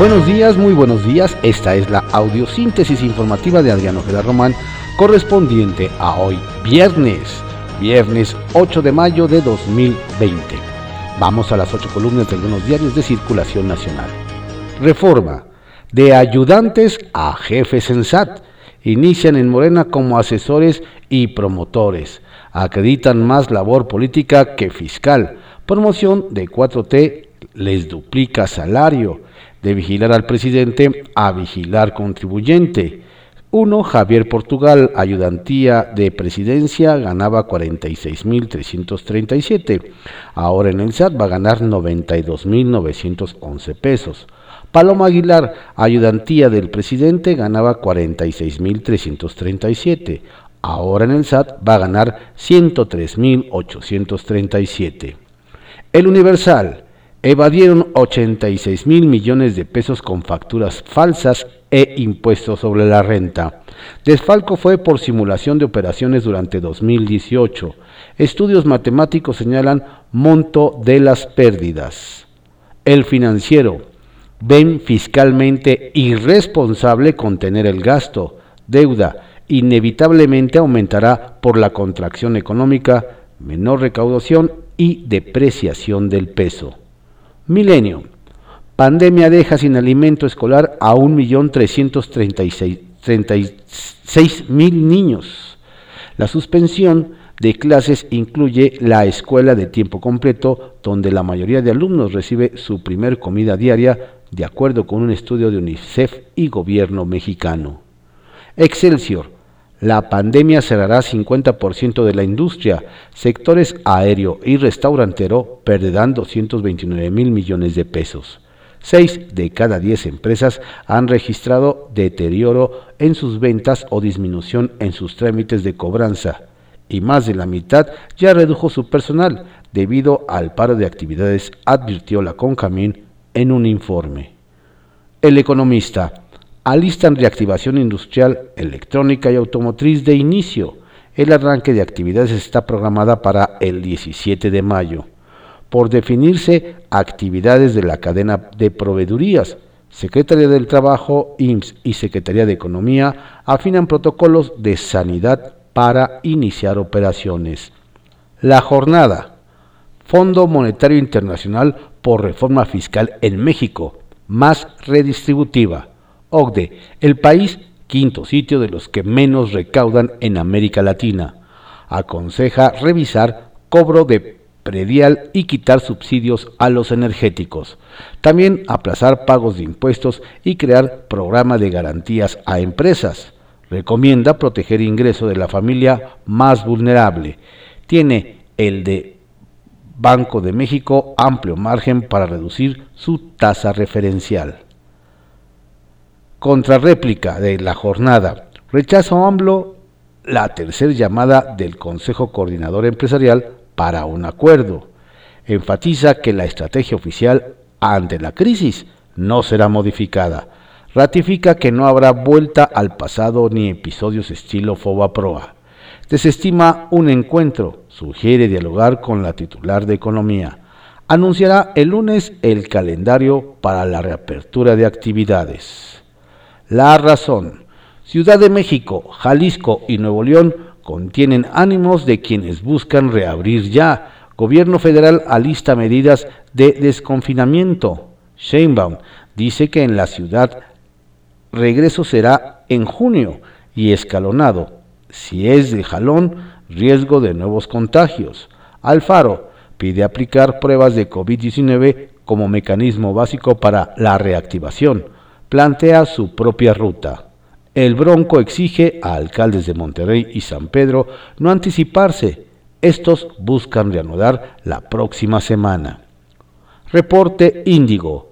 Buenos días, muy buenos días. Esta es la audiosíntesis informativa de Adriano Ojeda Román, correspondiente a hoy, viernes, viernes 8 de mayo de 2020. Vamos a las ocho columnas de algunos diarios de circulación nacional. Reforma. De ayudantes a jefes en SAT. Inician en Morena como asesores y promotores. Acreditan más labor política que fiscal. Promoción de 4T les duplica salario de vigilar al presidente a vigilar contribuyente. Uno, Javier Portugal, ayudantía de presidencia, ganaba 46.337. Ahora en el SAT va a ganar 92.911 pesos. Paloma Aguilar, ayudantía del presidente, ganaba 46.337. Ahora en el SAT va a ganar 103.837. El Universal, evadieron 86 mil millones de pesos con facturas falsas e impuestos sobre la renta. Desfalco fue por simulación de operaciones durante 2018. Estudios matemáticos señalan monto de las pérdidas. El financiero ven fiscalmente irresponsable contener el gasto. Deuda inevitablemente aumentará por la contracción económica, menor recaudación y depreciación del peso. Milenio. Pandemia deja sin alimento escolar a 1.336.000 niños. La suspensión de clases incluye la escuela de tiempo completo, donde la mayoría de alumnos recibe su primer comida diaria, de acuerdo con un estudio de UNICEF y gobierno mexicano. Excelsior. La pandemia cerrará 50% de la industria. Sectores aéreo y restaurantero perderán 229 mil millones de pesos. Seis de cada diez empresas han registrado deterioro en sus ventas o disminución en sus trámites de cobranza. Y más de la mitad ya redujo su personal debido al paro de actividades, advirtió la CONCAMIN en un informe. El economista alistan reactivación industrial, electrónica y automotriz de inicio. El arranque de actividades está programada para el 17 de mayo. Por definirse actividades de la cadena de proveedurías, Secretaría del Trabajo, IMSS y Secretaría de Economía afinan protocolos de sanidad para iniciar operaciones. La jornada. Fondo Monetario Internacional por Reforma Fiscal en México, más redistributiva. OCDE, el país quinto sitio de los que menos recaudan en América Latina. Aconseja revisar cobro de predial y quitar subsidios a los energéticos. También aplazar pagos de impuestos y crear programa de garantías a empresas. Recomienda proteger ingreso de la familia más vulnerable. Tiene el de Banco de México amplio margen para reducir su tasa referencial. Contrarréplica de la jornada. Rechazo AMLO la tercera llamada del Consejo Coordinador Empresarial para un acuerdo. Enfatiza que la estrategia oficial ante la crisis no será modificada. Ratifica que no habrá vuelta al pasado ni episodios estilo Fobaproa. Desestima un encuentro. Sugiere dialogar con la titular de Economía. Anunciará el lunes el calendario para la reapertura de actividades. La razón. Ciudad de México, Jalisco y Nuevo León contienen ánimos de quienes buscan reabrir ya. Gobierno federal alista medidas de desconfinamiento. Sheinbaum dice que en la ciudad regreso será en junio y escalonado. Si es de jalón, riesgo de nuevos contagios. Alfaro pide aplicar pruebas de COVID-19 como mecanismo básico para la reactivación plantea su propia ruta. El Bronco exige a alcaldes de Monterrey y San Pedro no anticiparse. Estos buscan reanudar la próxima semana. Reporte Índigo.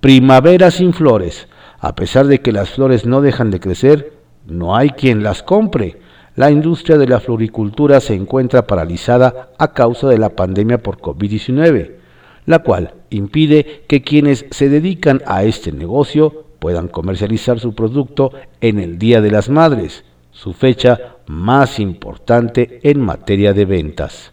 Primavera sin flores. A pesar de que las flores no dejan de crecer, no hay quien las compre. La industria de la floricultura se encuentra paralizada a causa de la pandemia por COVID-19, la cual impide que quienes se dedican a este negocio puedan comercializar su producto en el Día de las Madres, su fecha más importante en materia de ventas.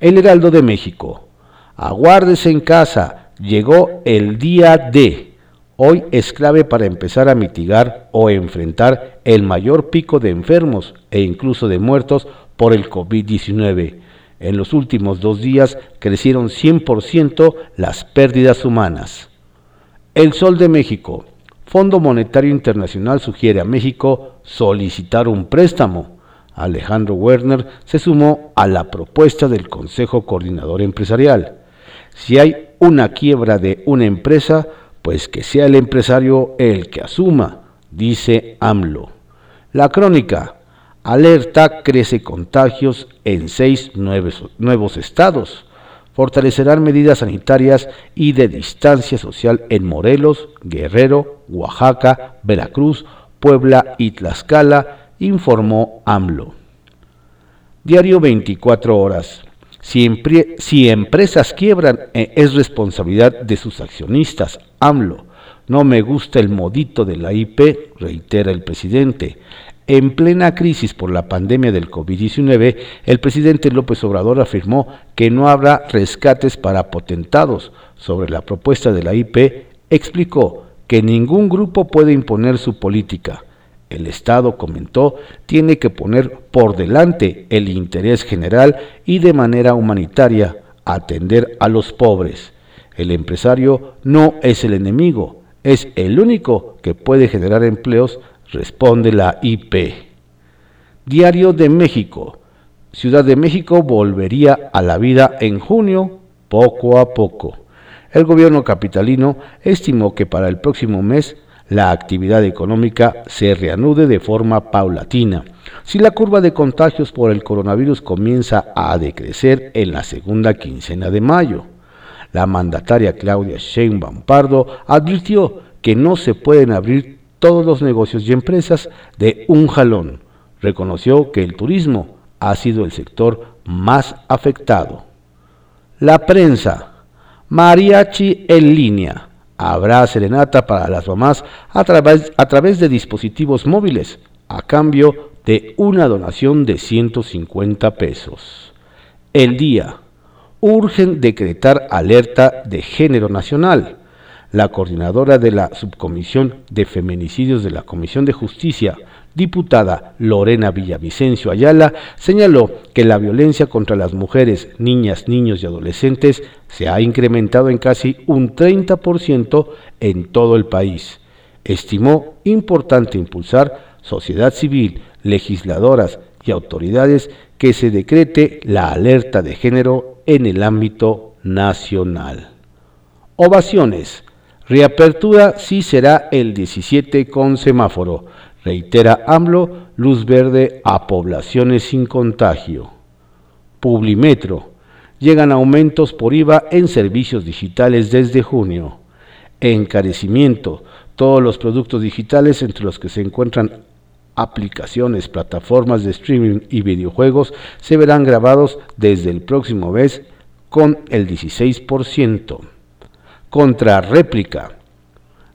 El Heraldo de México. Aguárdese en casa, llegó el día D. hoy es clave para empezar a mitigar o enfrentar el mayor pico de enfermos e incluso de muertos por el COVID-19. En los últimos dos días crecieron 100% las pérdidas humanas. El Sol de México. Fondo Monetario Internacional sugiere a México solicitar un préstamo. Alejandro Werner se sumó a la propuesta del Consejo Coordinador Empresarial. Si hay una quiebra de una empresa, pues que sea el empresario el que asuma, dice AMLO. La crónica. Alerta crece contagios en seis nuevos, estados. Fortalecerán medidas sanitarias y de distancia social en Morelos, Guerrero, Oaxaca, Veracruz, Puebla y Tlaxcala, informó AMLO. Diario 24 horas. Si, empresas quiebran, eh, es responsabilidad de sus accionistas. AMLO. No me gusta el modito de la IP, reitera el presidente. En plena crisis por la pandemia del COVID-19, el presidente López Obrador afirmó que no habrá rescates para potentados. Sobre la propuesta de la IP, explicó que ningún grupo puede imponer su política. El Estado, comentó, tiene que poner por delante el interés general y de manera humanitaria atender a los pobres. El empresario no es el enemigo, es el único que puede generar empleos, responde la IP. Diario de México. Ciudad de México volvería a la vida en junio, poco a poco. El gobierno capitalino estimó que para el próximo mes la actividad económica se reanude de forma paulatina. Si la curva de contagios por el coronavirus comienza a decrecer en la segunda quincena de mayo. La mandataria Claudia Sheinbaum Pardo advirtió que no se pueden abrir todos los negocios y empresas de un jalón. Reconoció que el turismo ha sido el sector más afectado. La prensa. Mariachi en línea Habrá serenata para las mamás a través, a través de dispositivos móviles, a cambio de una donación de 150 pesos. El día. Urgen decretar alerta de género nacional. La coordinadora de la Subcomisión de Feminicidios de la Comisión de Justicia, diputada Lorena Villavicencio Ayala señaló que la violencia contra las mujeres, niñas, niños y adolescentes se ha incrementado en casi un 30% en todo el país. Estimó importante impulsar sociedad civil, legisladoras y autoridades que se decrete la alerta de género en el ámbito nacional. Ovaciones. Reapertura sí será el 17 con semáforo. Reitera AMLO, luz verde a poblaciones sin contagio. Publimetro. Llegan aumentos por IVA en servicios digitales desde junio. Encarecimiento. Todos los productos digitales entre los que se encuentran aplicaciones, plataformas de streaming y videojuegos se verán grabados desde el próximo mes con el 16%. Contra réplica.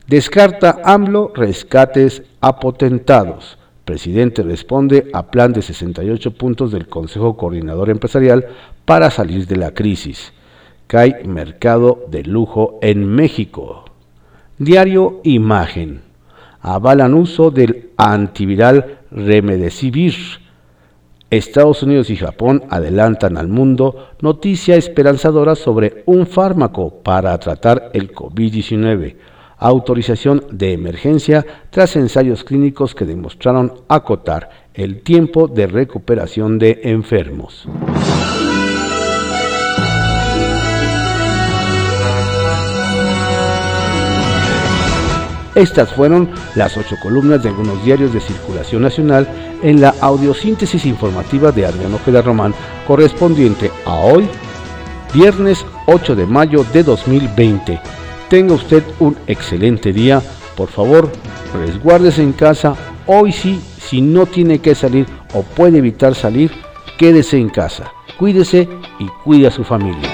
Descarta AMLO rescates apotentados. Presidente responde a plan de 68 puntos del Consejo Coordinador Empresarial para salir de la crisis. Cae mercado de lujo en México. Diario Imagen. Avalan uso del antiviral Remdesivir. Estados Unidos y Japón adelantan al mundo noticia esperanzadora sobre un fármaco para tratar el COVID-19 autorización de emergencia tras ensayos clínicos que demostraron acotar el tiempo de recuperación de enfermos. Estas fueron las ocho columnas de algunos diarios de circulación nacional en la audiosíntesis informativa de Adriano Ojeda Román, correspondiente a hoy, viernes 8 de mayo de 2020. Tenga usted un excelente día. Por favor, resguárdese en casa. Hoy sí, si no tiene que salir o puede evitar salir, quédese en casa. Cuídese y cuide a su familia.